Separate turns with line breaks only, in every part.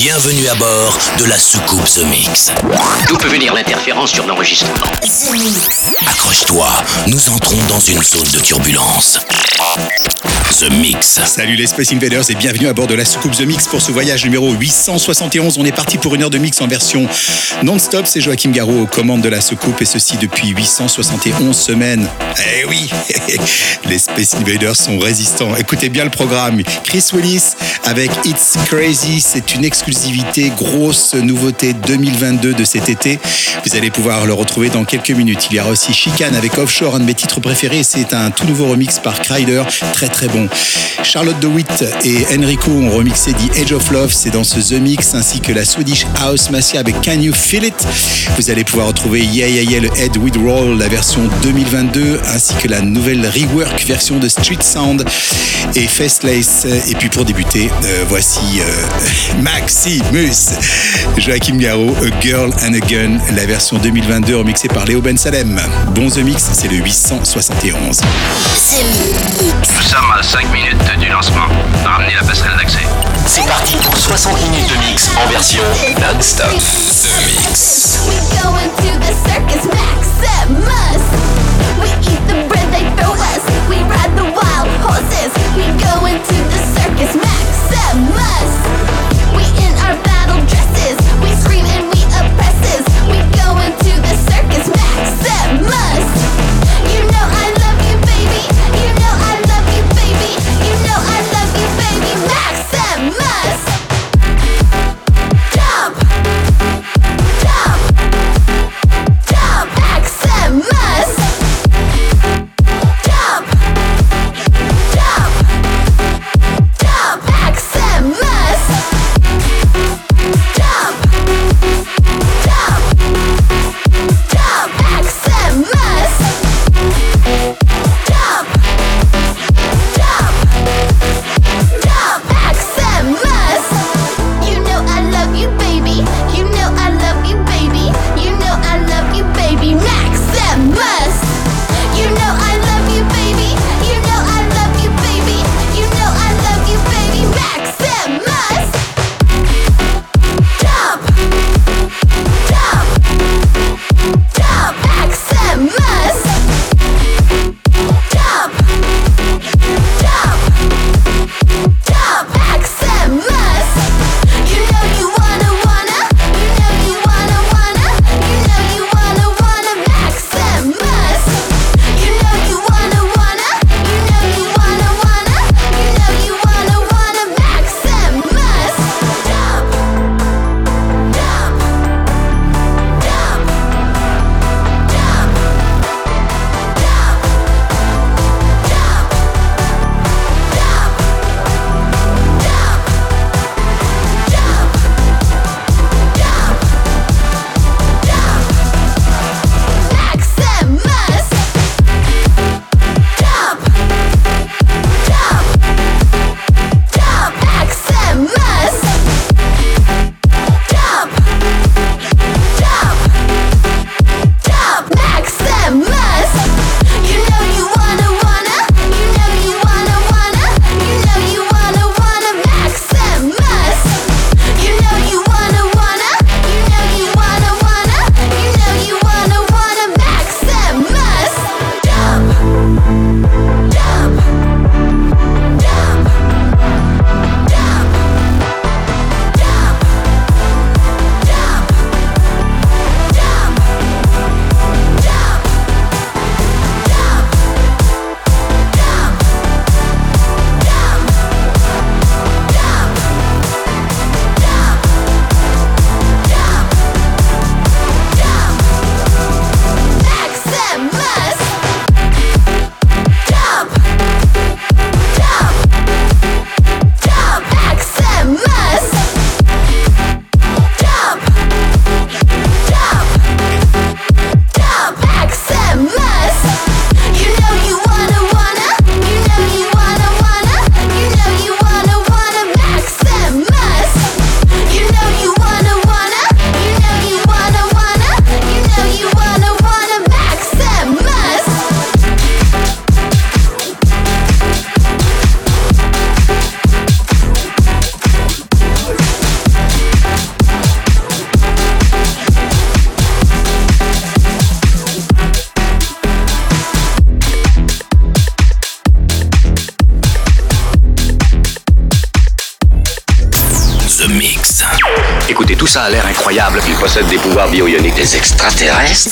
Bienvenue à bord de la soucoupe The Mix.
D'où peut venir l'interférence sur l'enregistrement
Accroche-toi, nous entrons dans une zone de turbulence. The Mix.
Salut les Space Invaders et bienvenue à bord de la soucoupe The Mix pour ce voyage numéro 871. On est parti pour une heure de mix en version non-stop. C'est Joachim Garraud aux commandes de la soucoupe et ceci depuis 871 semaines. Eh oui, les Space Invaders sont résistants. Écoutez bien le programme. Chris Willis avec It's Crazy, c'est une exclusivité, grosse nouveauté 2022 de cet été. Vous allez pouvoir le retrouver dans quelques minutes. Il y aura aussi Chicane avec Offshore, un de mes titres préférés. C'est un tout nouveau remix par Kryder, très très bon. Charlotte DeWitt et Enrico ont remixé The Age of Love, c'est dans ce The Mix, ainsi que la Swedish House Massia avec Can You Feel It? Vous allez pouvoir retrouver Yeah Yeah Yeah, le Head With Roll, la version 2022, ainsi que la nouvelle rework version de Street Sound et Faceless. Et puis pour débuter, euh, voici euh, Maximus, Joachim Garraud, A Girl and a Gun, la version 2022 remixée par Léo Ben Salem. Bon The Mix, c'est le 871.
Nous sommes à 5 minutes du lancement. Ramenez la passerelle d'accès.
C'est parti pour 60 minutes de mix en version non-stop. The Mix.
We go into the circus Maximus. We eat the bread they throw us. We ride the wild horses. We go into the circus Maximus.
Pouvoirs bio-ioniques. Des extraterrestres.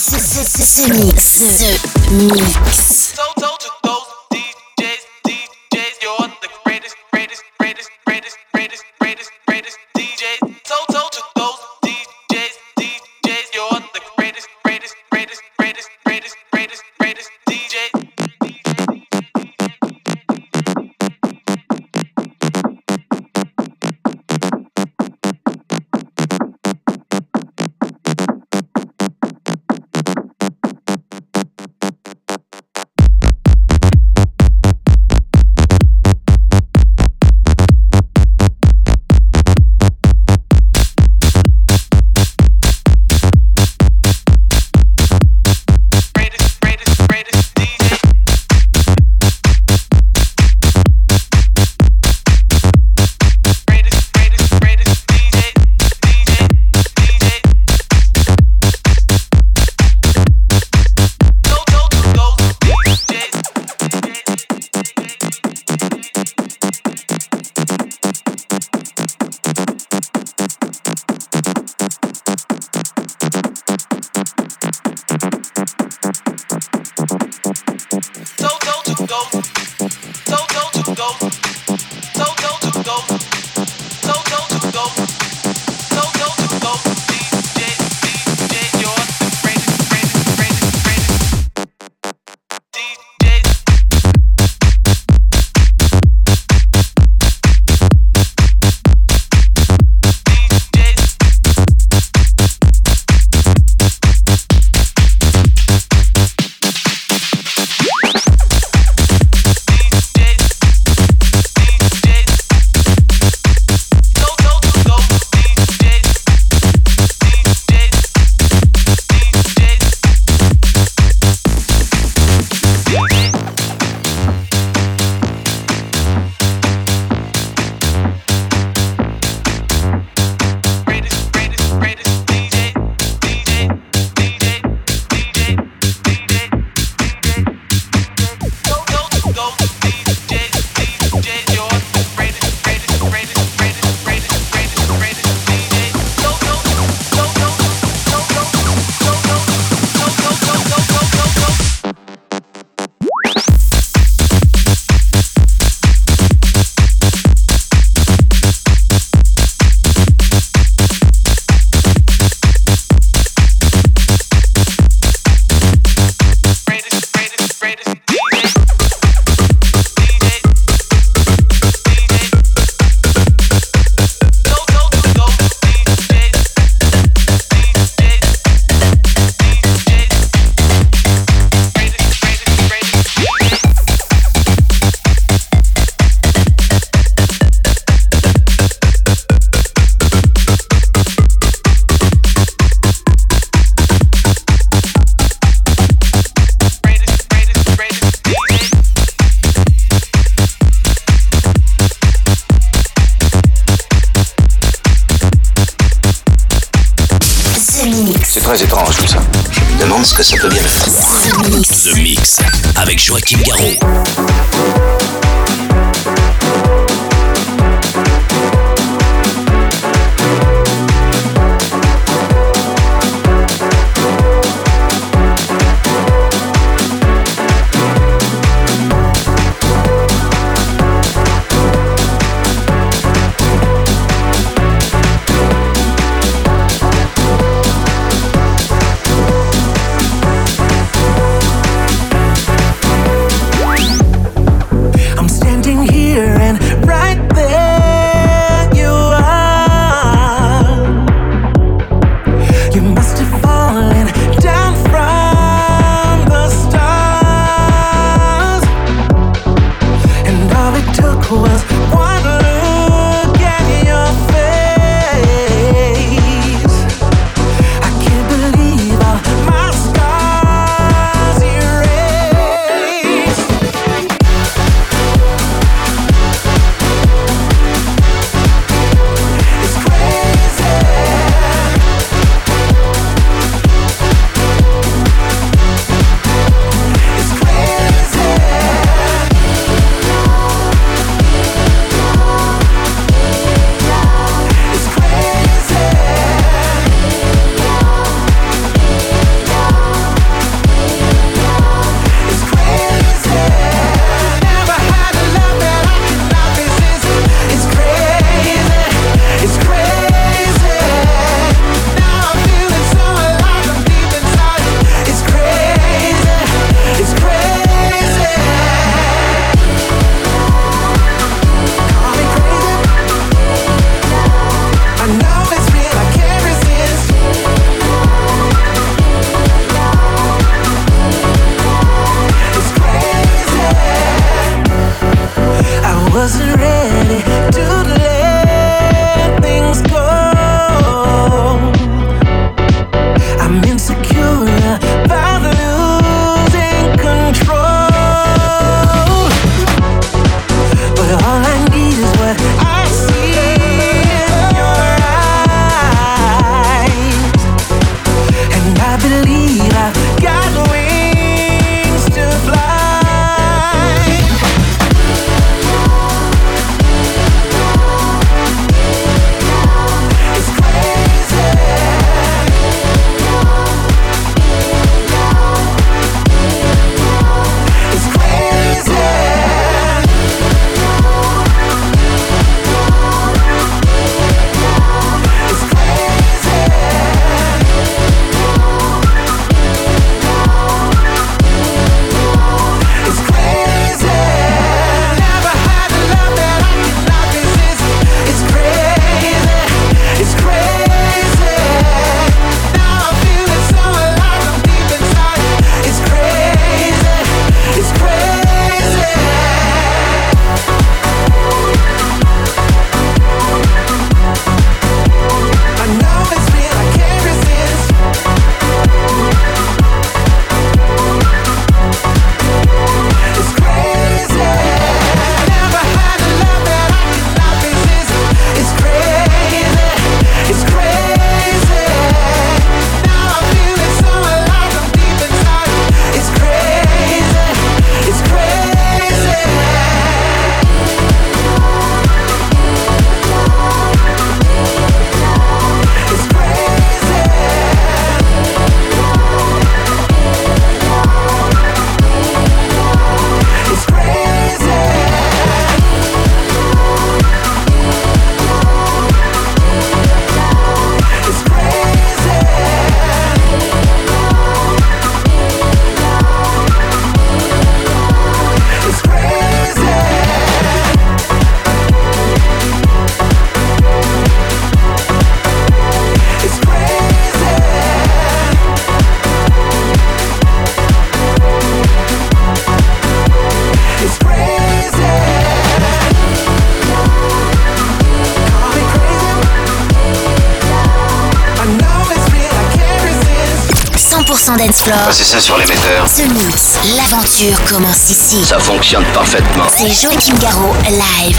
The Mix.
100% dance floor.
C'est ça sur l'émetteur.
The Mix, l'aventure commence ici.
Ça fonctionne parfaitement.
C'est Joachim Garraud, live.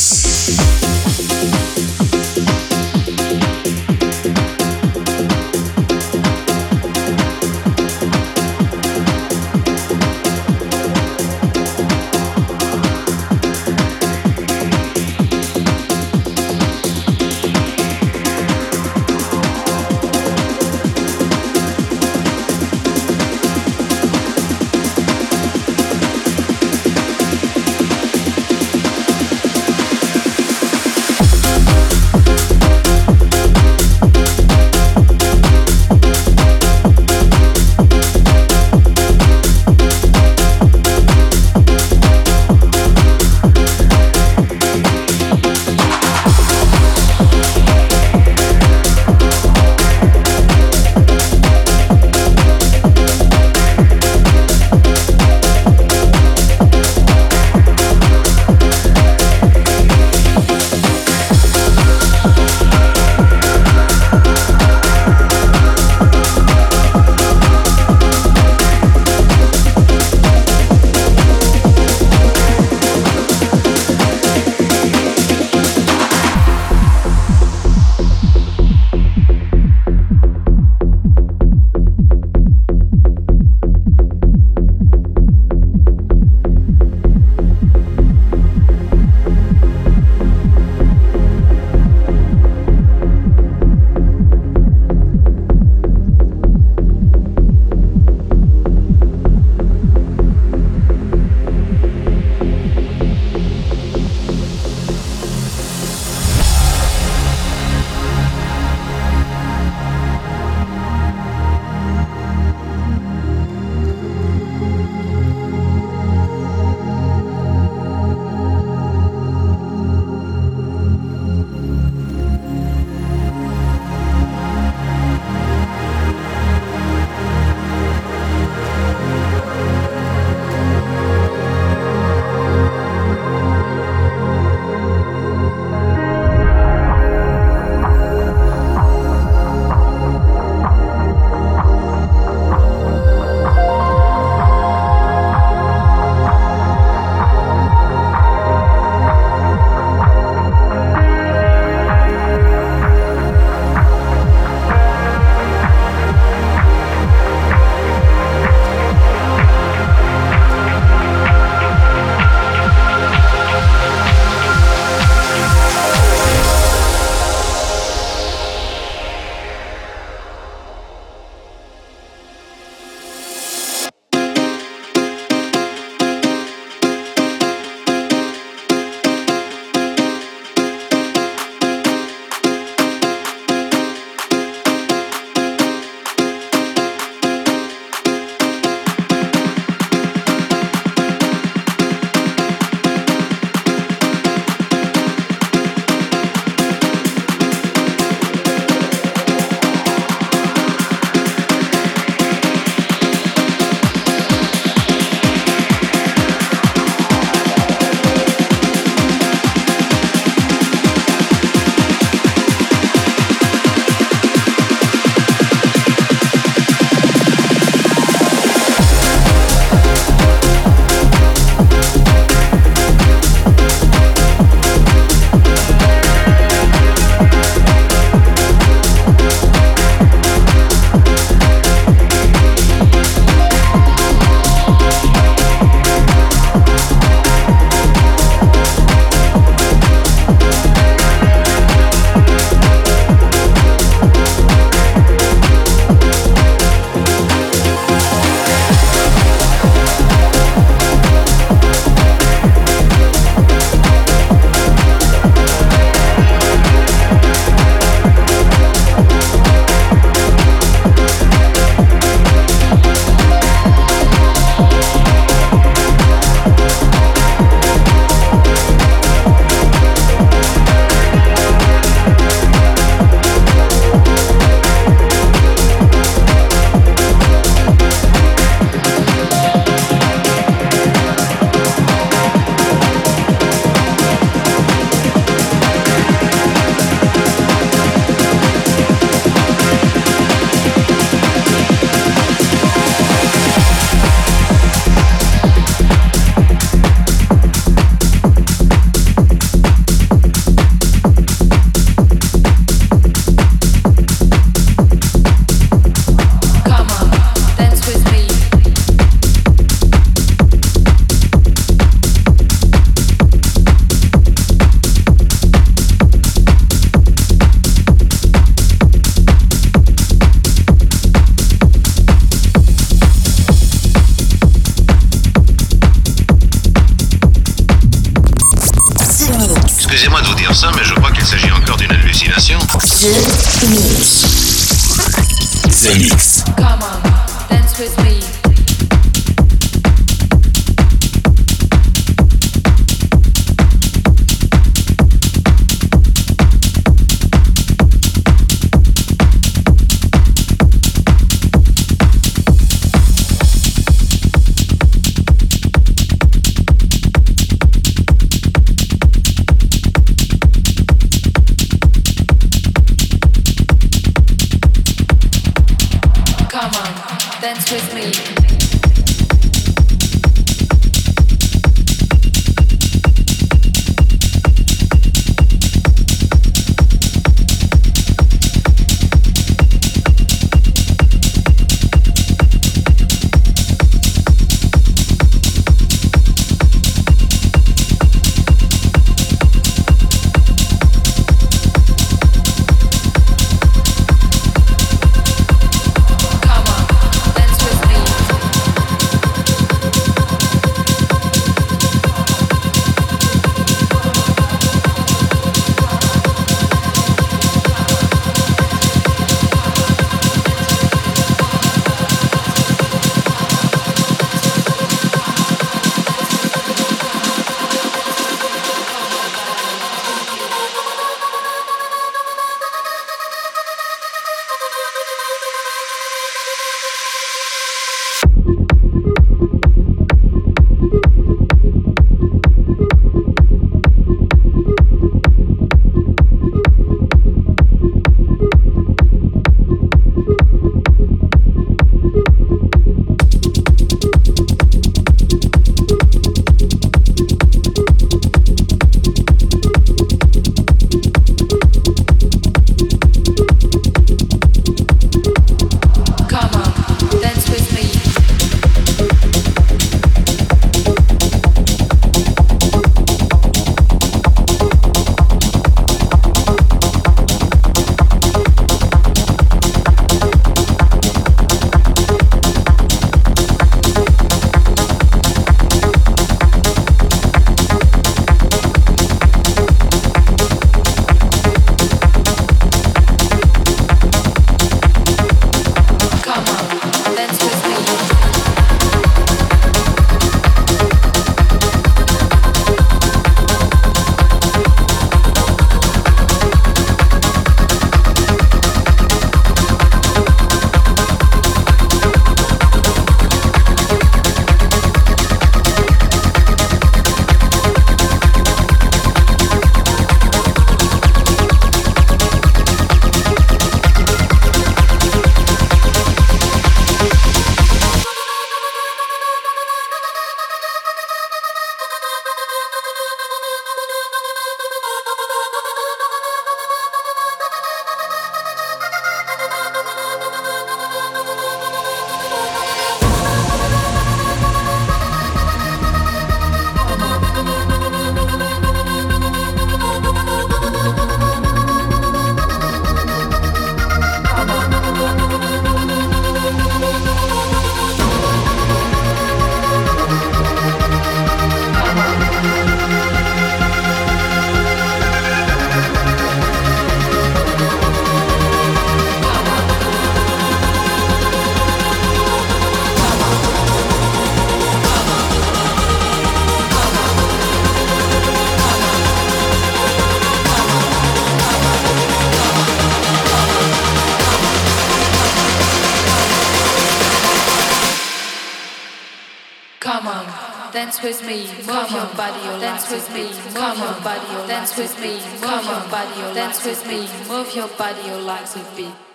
with me, come on, body, dance with me, come on, body, dance with me, move your body, your legs with me.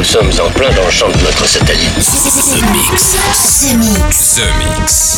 Nous sommes en plein dans le champ de notre satellite.
The Mix.
The Mix.
The Mix.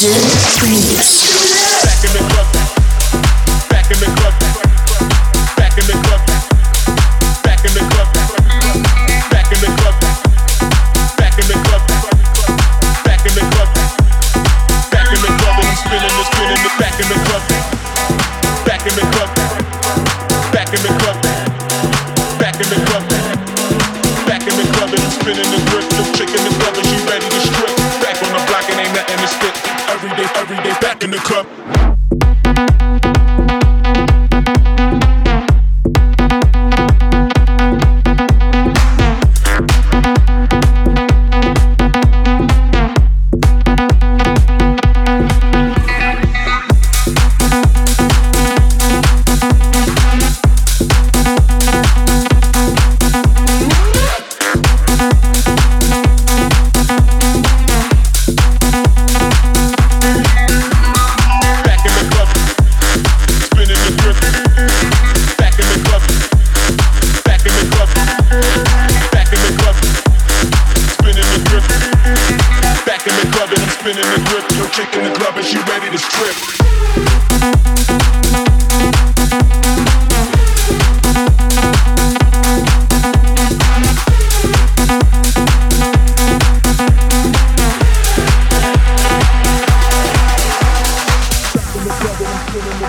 News.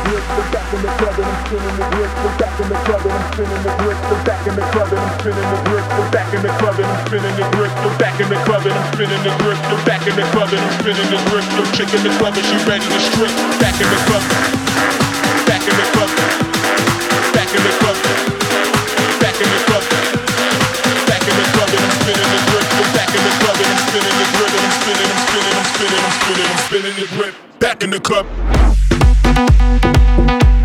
grip, I'm back in the club I'm spinning the grip, back in the club I'm spinning the grip, back in the club I'm spinning the grip, back in the club I'm spinning the grip, back in the club I'm spinning the grip, back in the club I'm spinning the grip, I'm in the club she ready to strip, back in the club, back in the club,
back in the club, back in the club, back in the club I'm spinning the grip, back in the club I'm spinning the grip, I'm spinning, I'm spinning, I'm spinning, I'm spinning the grip, back in the club.
Música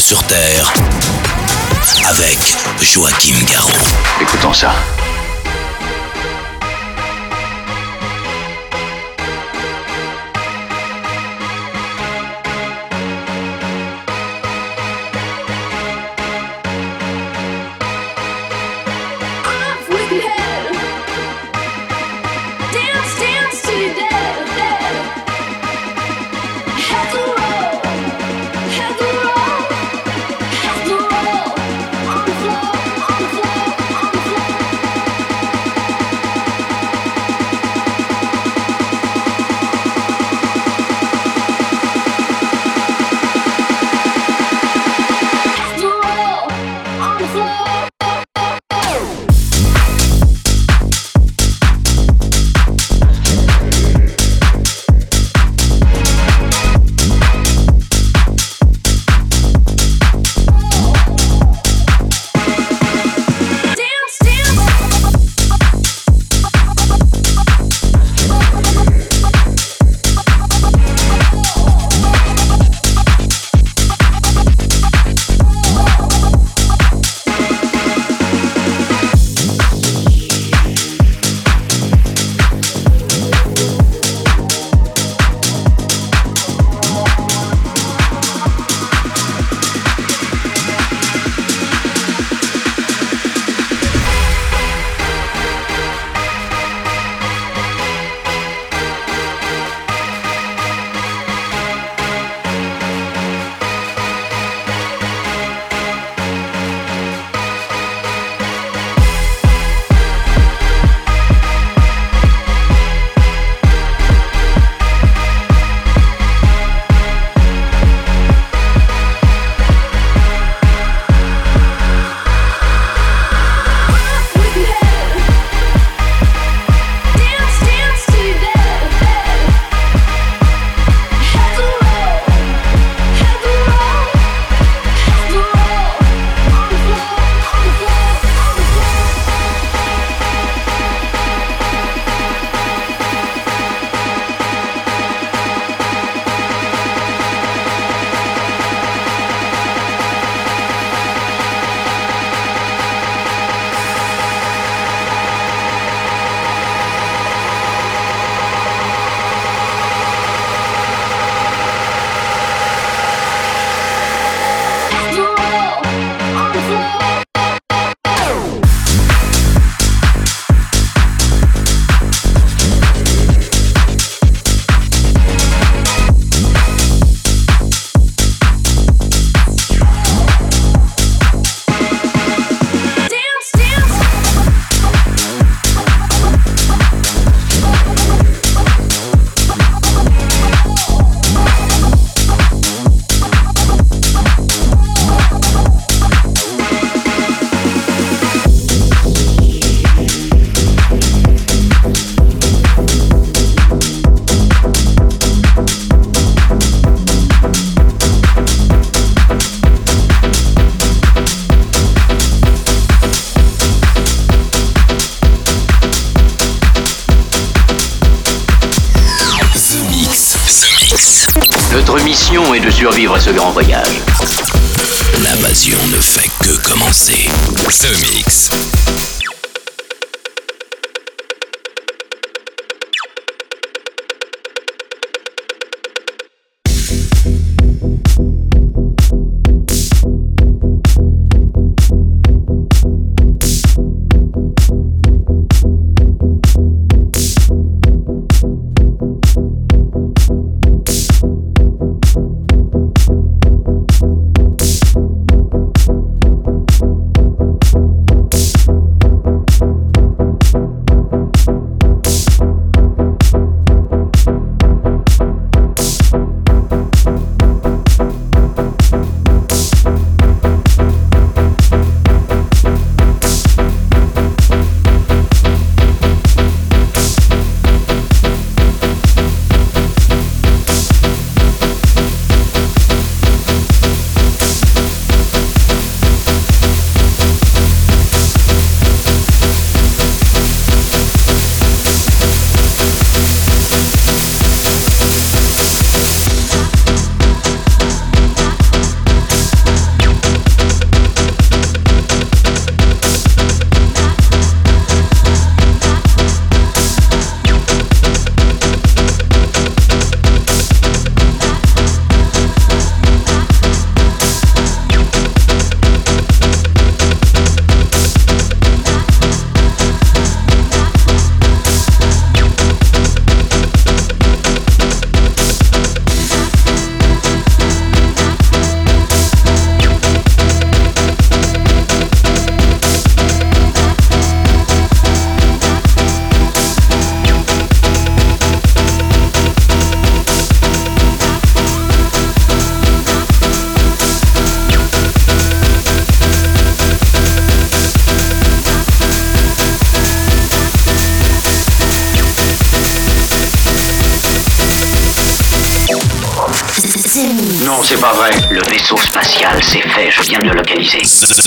sur Terre, avec
Joachim Garraud. Écoutons ça. Survivre à ce grand voyage.
L'invasion ne fait que commencer. The Mix.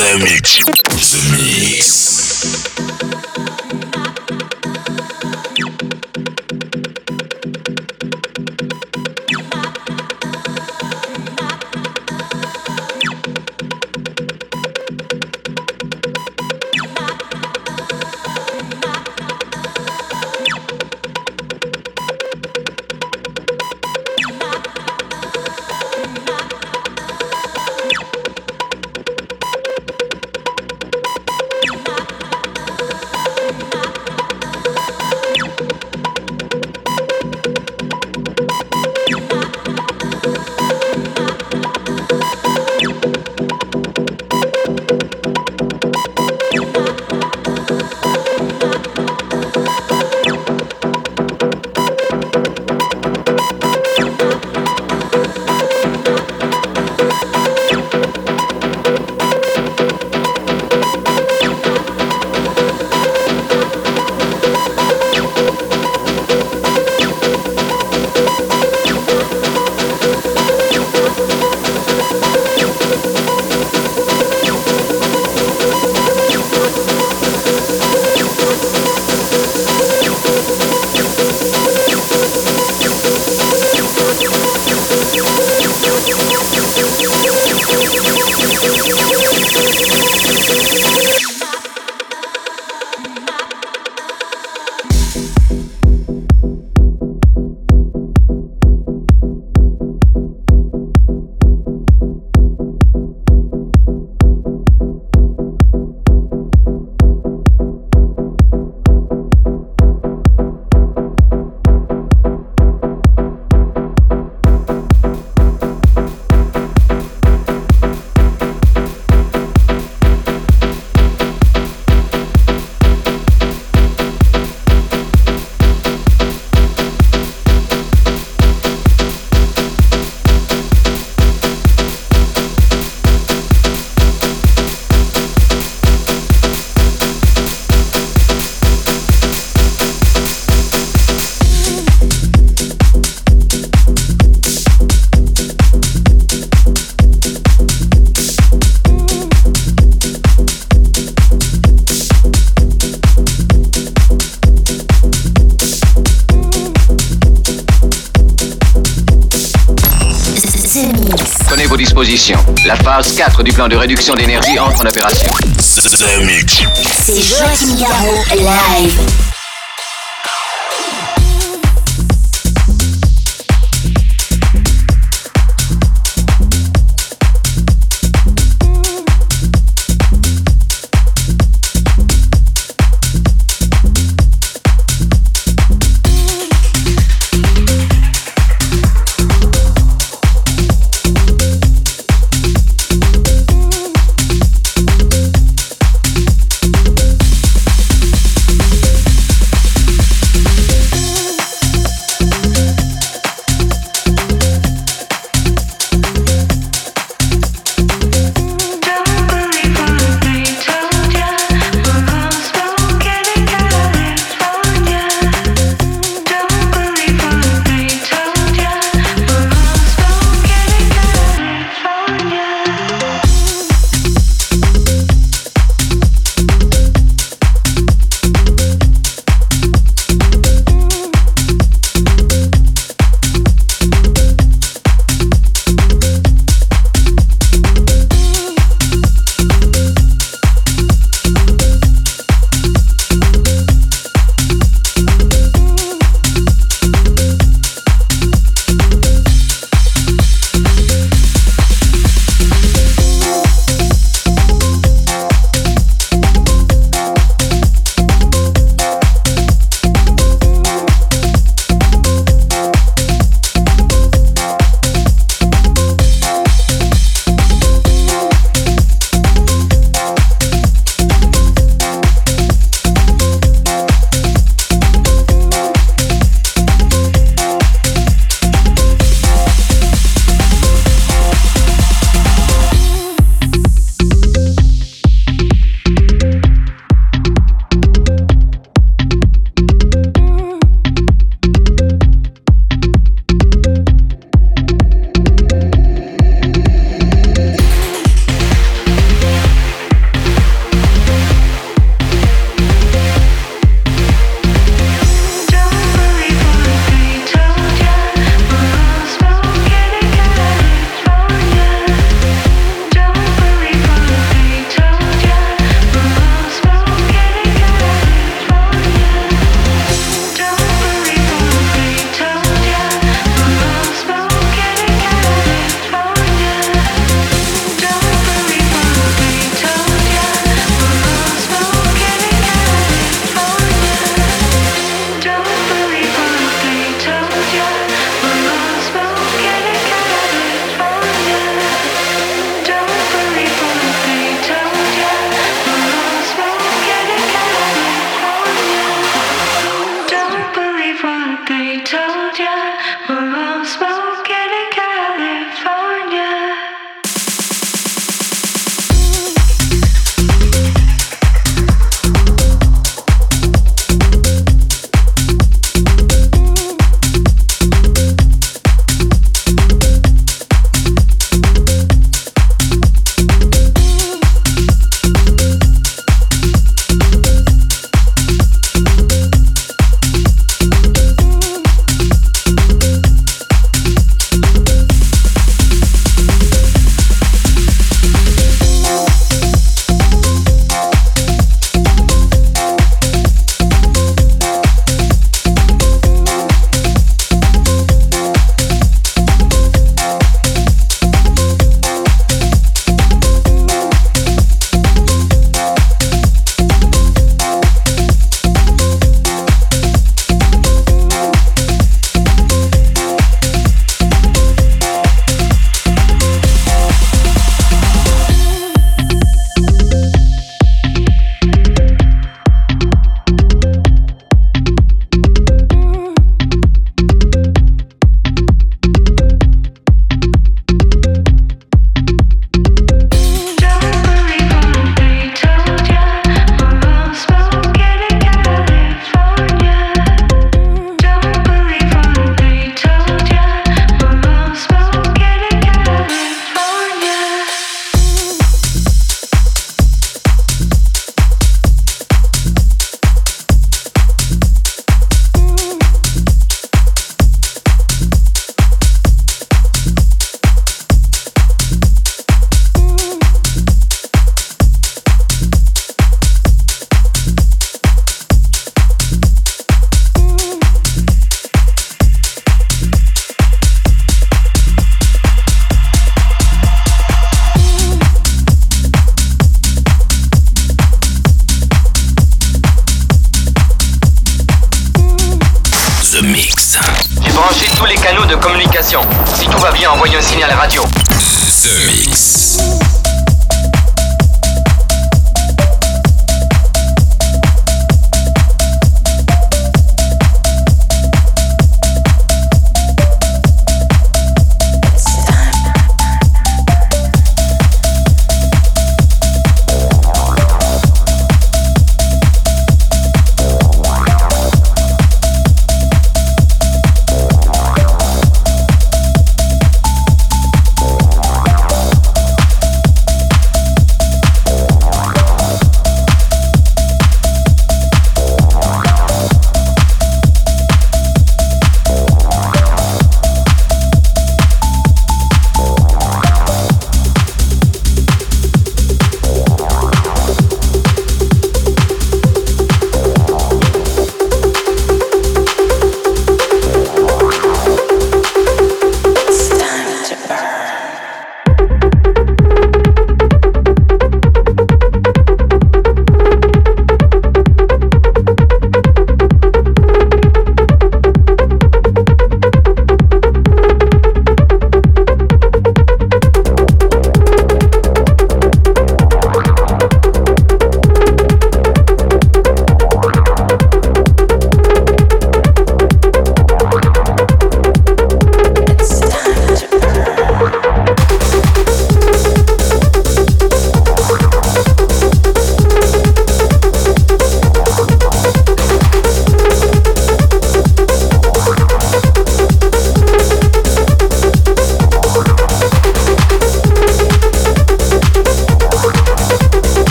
Mix.
La phase 4 du plan de réduction d'énergie entre en opération.
C'est Joachim Garraud, live.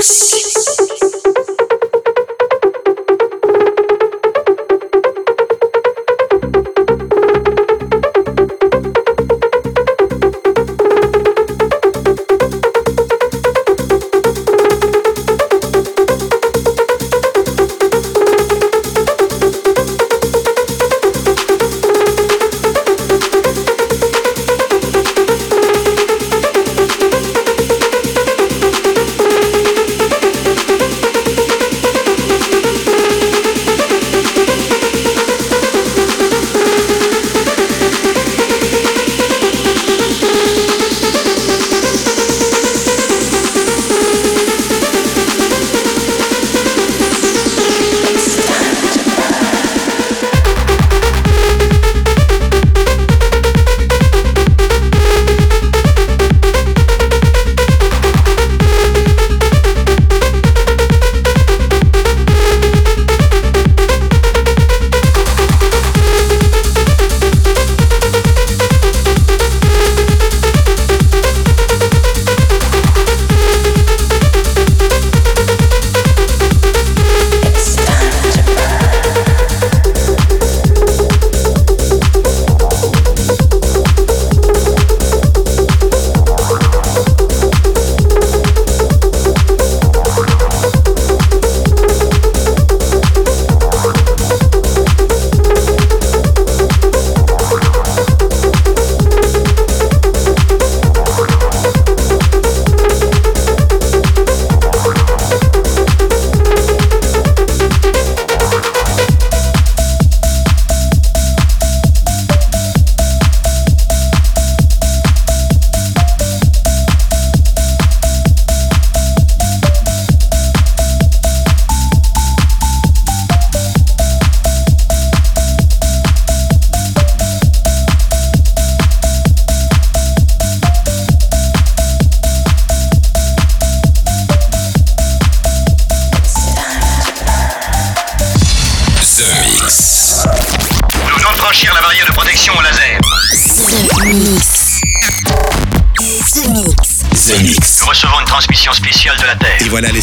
The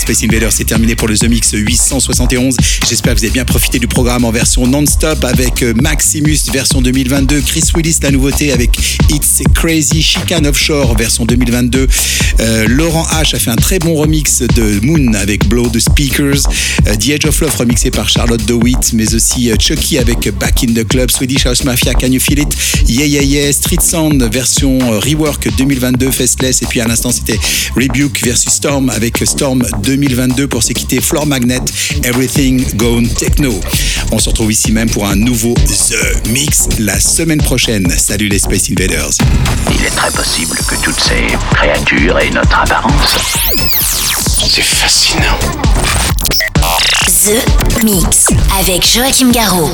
C'est terminé pour le The Mix 871. J'espère que vous avez bien profité du programme en version non-stop avec euh, Maximus version 2022, Chris Willis la nouveauté avec It's Crazy, Chicane Offshore version 2022. Euh, Laurent H a fait un très bon remix de Moon avec Blow the Speakers, euh, The Edge of Love remixé par Charlotte DeWitt, mais aussi Chucky avec Back in the Club, Swedish House Mafia, Can You Feel It, Yeah Yeah Yeah, Street Sound version Rework 2022, Festless, et puis à l'instant c'était Rebuke versus Storm avec Storm 2022 pour se quitter Floor Magnet, Everything Gone Techno. On se retrouve ici même pour un nouveau The Mix la semaine prochaine. Salut les Space Invaders.
Il est très possible que toutes ces créatures aient notre apparence.
C'est fascinant.
The Mix avec Joachim Garraud.